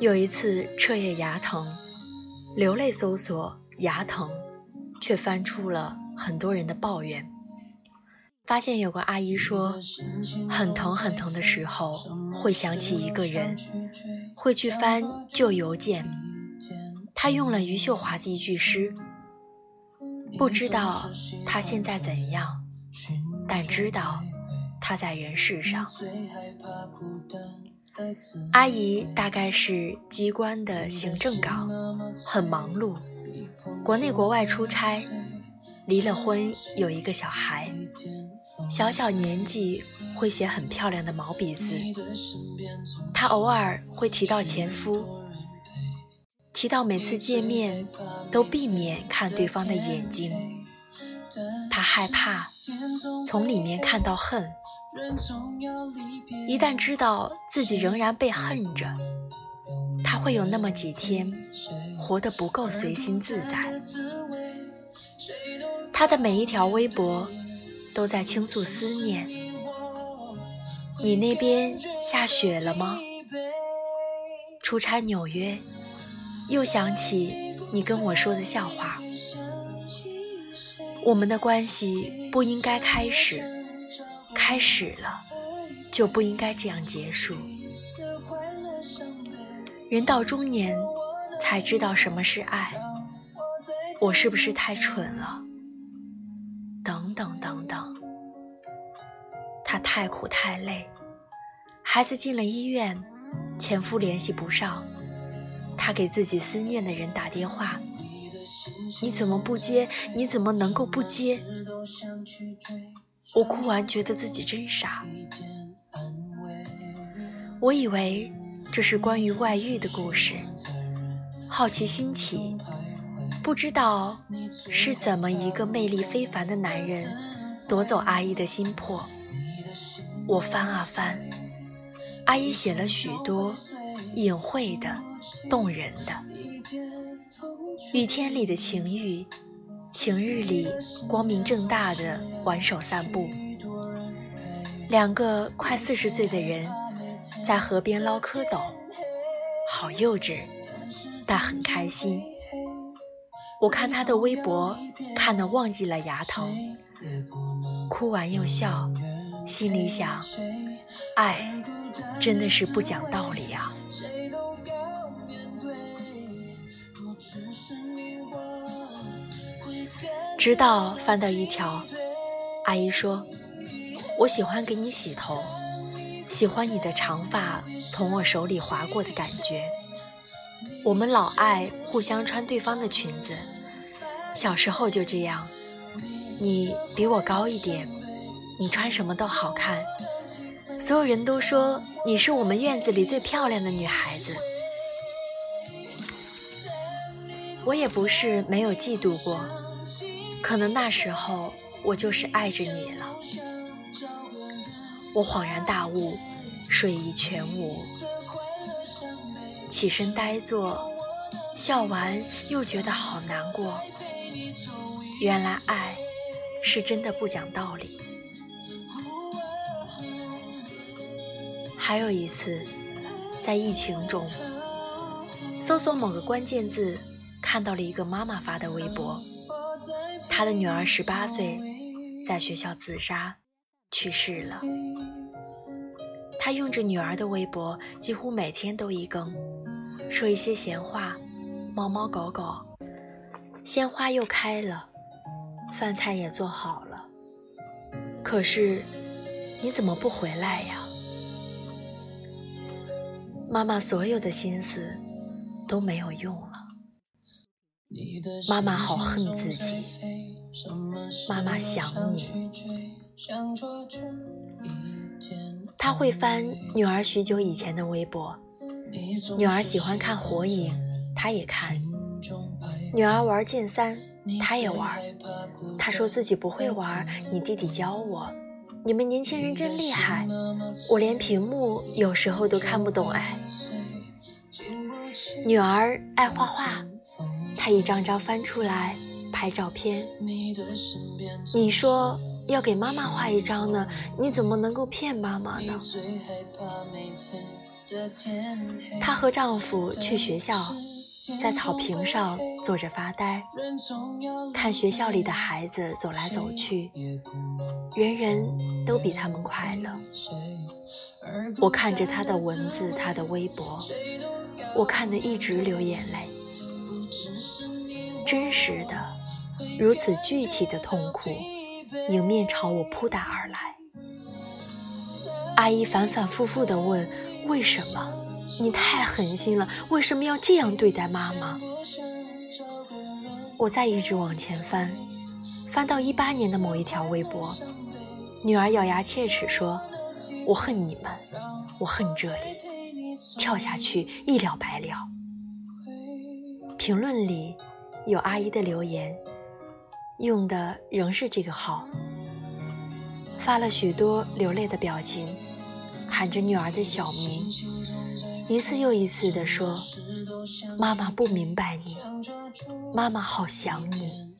有一次彻夜牙疼，流泪搜索牙疼，却翻出了很多人的抱怨。发现有个阿姨说，很疼很疼的时候会想起一个人，会去翻旧邮件。她用了余秀华的一句诗：“不知道他现在怎样，但知道他在人世上。”阿姨大概是机关的行政岗，很忙碌，国内国外出差，离了婚，有一个小孩。小小年纪会写很漂亮的毛笔字，她偶尔会提到前夫，提到每次见面都避免看对方的眼睛，她害怕从里面看到恨，一旦知道自己仍然被恨着，他会有那么几天活得不够随心自在。他的每一条微博。都在倾诉思念。你那边下雪了吗？出差纽约，又想起你跟我说的笑话。我们的关系不应该开始，开始了就不应该这样结束。人到中年才知道什么是爱，我是不是太蠢了？等等等等，他太苦太累，孩子进了医院，前夫联系不上，他给自己思念的人打电话，你怎么不接？你怎么能够不接？我哭完，觉得自己真傻。我以为这是关于外遇的故事，好奇心起。不知道是怎么一个魅力非凡的男人夺走阿姨的心魄。我翻啊翻，阿姨写了许多隐晦的、动人的。雨天里的情欲，晴日里光明正大的挽手散步。两个快四十岁的人在河边捞蝌蚪，好幼稚，但很开心。我看他的微博，看得忘记了牙疼，哭完又笑，心里想：爱真的是不讲道理啊！直到翻到一条，阿姨说：“我喜欢给你洗头，喜欢你的长发从我手里划过的感觉。”我们老爱互相穿对方的裙子，小时候就这样。你比我高一点，你穿什么都好看。所有人都说你是我们院子里最漂亮的女孩子。我也不是没有嫉妒过，可能那时候我就是爱着你了。我恍然大悟，睡意全无。起身呆坐，笑完又觉得好难过。原来爱是真的不讲道理。还有一次，在疫情中，搜索某个关键字，看到了一个妈妈发的微博，她的女儿十八岁，在学校自杀，去世了。他用着女儿的微博，几乎每天都一更。说一些闲话，猫猫狗狗，鲜花又开了，饭菜也做好了。可是，你怎么不回来呀？妈妈所有的心思都没有用了。妈妈好恨自己，妈妈想你。他会翻女儿许久以前的微博。女儿喜欢看火影，她也看。女儿玩剑三，她也玩。她说自己不会玩，你。弟弟教我。你。们年轻人真厉害，我连屏幕有时候都看不懂哎。女儿爱画画，她一张张翻出来拍照片。你说要给妈妈画一张呢，你怎么能够骗妈妈呢？她和丈夫去学校，在草坪上坐着发呆，看学校里的孩子走来走去，人人都比他们快乐。我看着她的文字，她的微博，我看得一直流眼泪。真实的，如此具体的痛苦，迎面朝我扑打而来。阿姨反反复复地问：“为什么？你太狠心了，为什么要这样对待妈妈？”我再一直往前翻，翻到一八年的某一条微博，女儿咬牙切齿说：“我恨你们，我恨这里，跳下去一了百了。”评论里有阿姨的留言，用的仍是这个号，发了许多流泪的表情。喊着女儿的小名，一次又一次地说：“妈妈不明白你，妈妈好想你。”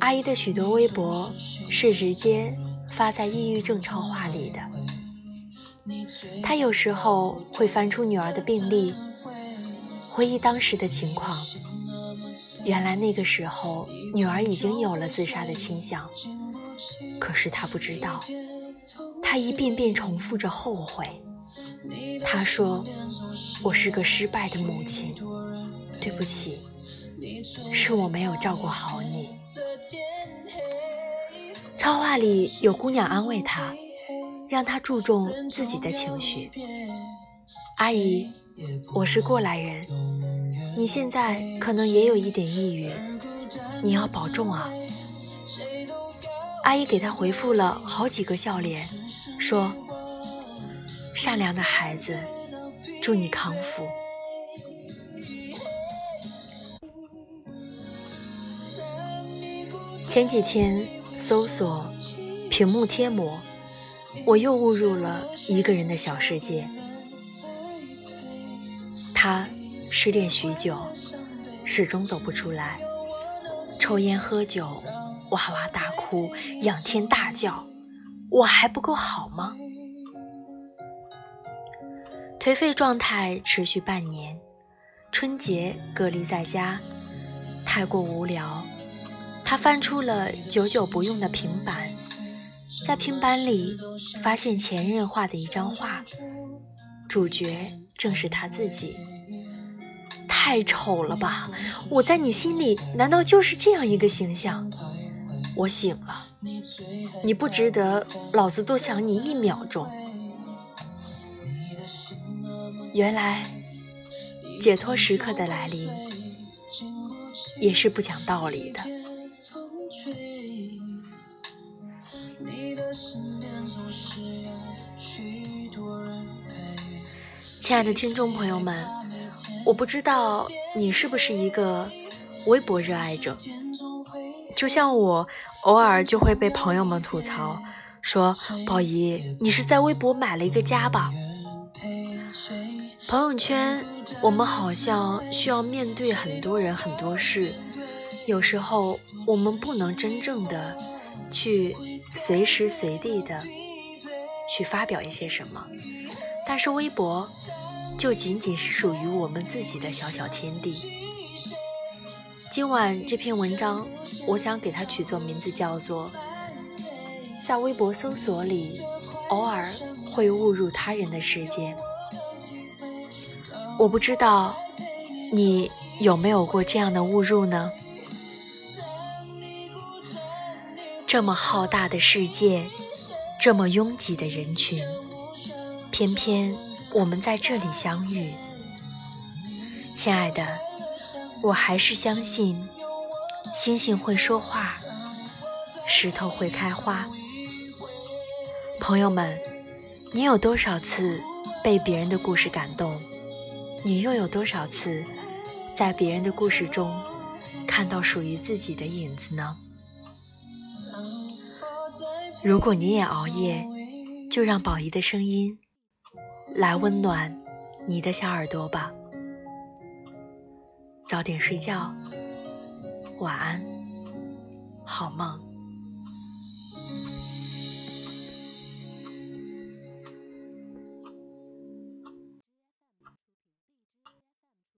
阿姨的许多微博是直接发在抑郁症超话里的。她有时候会翻出女儿的病历，回忆当时的情况。原来那个时候，女儿已经有了自杀的倾向，可是她不知道。她一遍遍重复着后悔。她说：“我是个失败的母亲，对不起，是我没有照顾好你。”超话里有姑娘安慰她，让她注重自己的情绪。阿姨，我是过来人，你现在可能也有一点抑郁，你要保重啊。阿姨给他回复了好几个笑脸，说：“善良的孩子，祝你康复。”前几天搜索屏幕贴膜，我又误入了一个人的小世界。他失恋许久，始终走不出来，抽烟喝酒。哇哇大哭，仰天大叫：“我还不够好吗？”颓废状态持续半年，春节隔离在家，太过无聊，他翻出了久久不用的平板，在平板里发现前任画的一张画，主角正是他自己。太丑了吧！我在你心里难道就是这样一个形象？我醒了，你不值得，老子多想你一秒钟。原来，解脱时刻的来临，也是不讲道理的。亲爱的听众朋友们，我不知道你是不是一个微博热爱者。就像我偶尔就会被朋友们吐槽，说宝仪，你是在微博买了一个家吧？朋友圈，我们好像需要面对很多人很多事，有时候我们不能真正的去随时随地的去发表一些什么，但是微博就仅仅是属于我们自己的小小天地。今晚这篇文章，我想给它取作名字，叫做“在微博搜索里，偶尔会误入他人的世界”。我不知道你有没有过这样的误入呢？这么浩大的世界，这么拥挤的人群，偏偏我们在这里相遇，亲爱的。我还是相信，星星会说话，石头会开花。朋友们，你有多少次被别人的故事感动？你又有多少次在别人的故事中看到属于自己的影子呢？如果你也熬夜，就让宝仪的声音来温暖你的小耳朵吧。早点睡觉，晚安，好梦。